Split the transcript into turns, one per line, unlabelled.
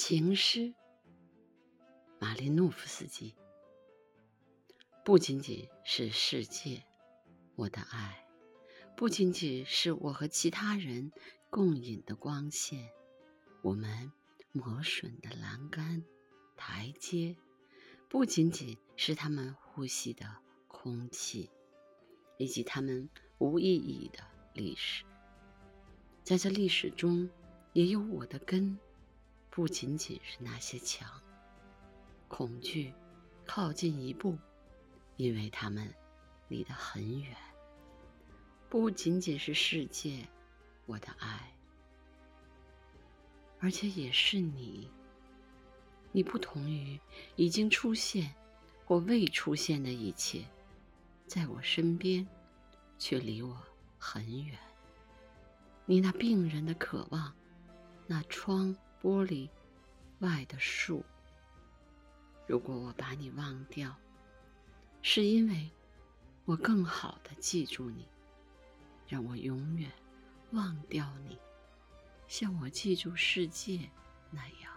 情诗，马林诺夫斯基。不仅仅是世界，我的爱，不仅仅是我和其他人共饮的光线，我们磨损的栏杆、台阶，不仅仅是他们呼吸的空气，以及他们无意义的历史，在这历史中，也有我的根。不仅仅是那些墙，恐惧靠近一步，因为他们离得很远。不仅仅是世界，我的爱，而且也是你。你不同于已经出现或未出现的一切，在我身边，却离我很远。你那病人的渴望，那窗。玻璃外的树。如果我把你忘掉，是因为我更好的记住你，让我永远忘掉你，像我记住世界那样。